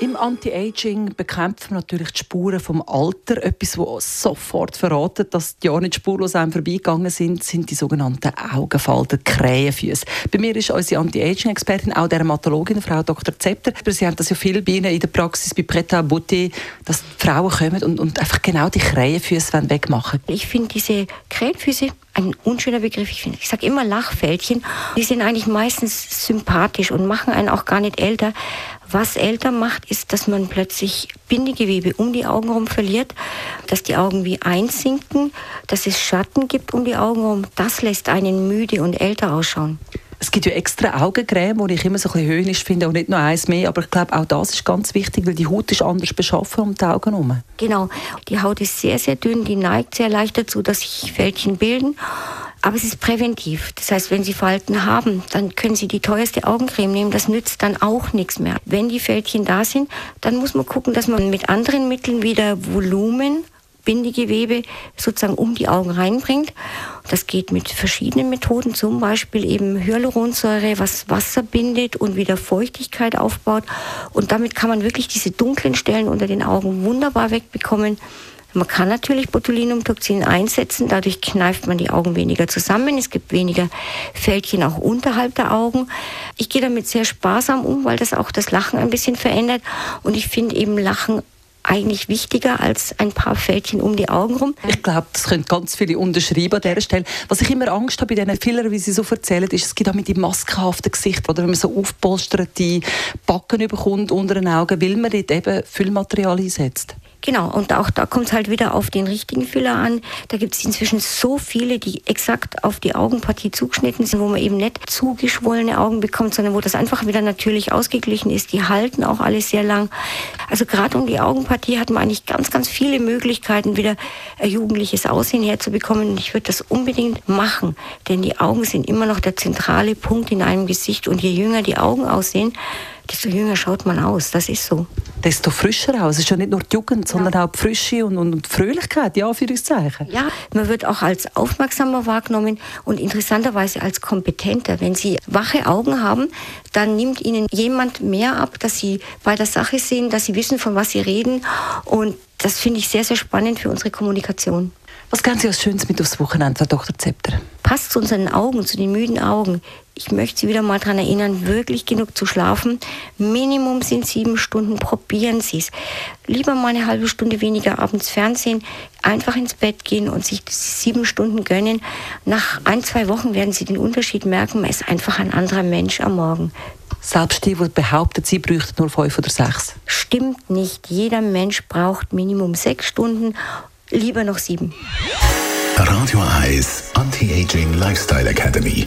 im Anti-Aging bekämpfen natürlich die Spuren vom Alter. Etwas, das sofort verratet, dass die Jahre nicht spurlos einem vorbeigegangen sind, sind die sogenannten Augenfalten, Krähenfüße. Bei mir ist unsere Anti-Aging-Expertin, auch Dermatologin, Frau Dr. Zepter. Sie haben das ja viel bei Ihnen in der Praxis bei Preta Beauté, dass Frauen kommen und, und einfach genau die Krähenfüße wegmachen Ich finde diese Krähenfüße ein unschöner Begriff. Ich, ich sage immer Lachfältchen. Die sind eigentlich meistens sympathisch und machen einen auch gar nicht älter. Was älter macht, ist, dass man plötzlich Bindegewebe um die Augen herum verliert, dass die Augen wie einsinken, dass es Schatten gibt um die Augen herum. Das lässt einen müde und älter ausschauen. Es gibt ja extra Augencreme, die ich immer so ein bisschen höhnisch finde und nicht nur eins mehr, aber ich glaube auch das ist ganz wichtig, weil die Haut ist anders beschaffen um die Augen herum. Genau, die Haut ist sehr, sehr dünn, die neigt sehr leicht dazu, dass sich Fältchen bilden. Aber es ist präventiv. Das heißt, wenn Sie Falten haben, dann können Sie die teuerste Augencreme nehmen. Das nützt dann auch nichts mehr. Wenn die Fältchen da sind, dann muss man gucken, dass man mit anderen Mitteln wieder Volumen Bindegewebe sozusagen um die Augen reinbringt. Das geht mit verschiedenen Methoden, zum Beispiel eben Hyaluronsäure, was Wasser bindet und wieder Feuchtigkeit aufbaut. Und damit kann man wirklich diese dunklen Stellen unter den Augen wunderbar wegbekommen. Man kann natürlich Botulinumtoxin einsetzen, dadurch kneift man die Augen weniger zusammen. Es gibt weniger Fältchen auch unterhalb der Augen. Ich gehe damit sehr sparsam um, weil das auch das Lachen ein bisschen verändert. Und ich finde eben Lachen eigentlich wichtiger als ein paar Fältchen um die Augen rum. Ich glaube, das können ganz viele unterschreiben an dieser Stelle. Was ich immer Angst habe bei diesen Fillern, wie sie so erzählen, ist, es gibt auch mit die maskenhaften Gesichter, oder wenn man so aufpolsterte Backen bekommt unter den Augen, weil man dort eben Füllmaterial einsetzt. Genau, und auch da kommt es halt wieder auf den richtigen Füller an. Da gibt es inzwischen so viele, die exakt auf die Augenpartie zugeschnitten sind, wo man eben nicht zugeschwollene Augen bekommt, sondern wo das einfach wieder natürlich ausgeglichen ist. Die halten auch alles sehr lang. Also gerade um die Augenpartie hat man eigentlich ganz, ganz viele Möglichkeiten, wieder ein jugendliches Aussehen herzubekommen. Und ich würde das unbedingt machen, denn die Augen sind immer noch der zentrale Punkt in einem Gesicht. Und je jünger die Augen aussehen, desto jünger schaut man aus. Das ist so. Desto frischer aus. Es ist ja nicht nur die Jugend, sondern ja. auch die Frische und, und die Fröhlichkeit, ja, Anführungszeichen. Ja, man wird auch als aufmerksamer wahrgenommen und interessanterweise als kompetenter. Wenn Sie wache Augen haben, dann nimmt Ihnen jemand mehr ab, dass Sie bei der Sache sind, dass Sie wissen, von was Sie reden. Und das finde ich sehr, sehr spannend für unsere Kommunikation. Was gehen Sie als Schönes mit aufs Wochenende, Frau Dr. Zepter? Passt zu unseren Augen, zu den müden Augen. Ich möchte Sie wieder mal daran erinnern, wirklich genug zu schlafen. Minimum sind sieben Stunden. Probieren Sie es. Lieber mal eine halbe Stunde weniger abends Fernsehen, einfach ins Bett gehen und sich sieben Stunden gönnen. Nach ein, zwei Wochen werden Sie den Unterschied merken. Man ist einfach ein anderer Mensch am Morgen. Selbst die, die behaupten, sie bräuchten nur fünf oder sechs. Stimmt nicht. Jeder Mensch braucht Minimum sechs Stunden Lieber noch sieben. Radio Eyes Anti-Aging Lifestyle Academy.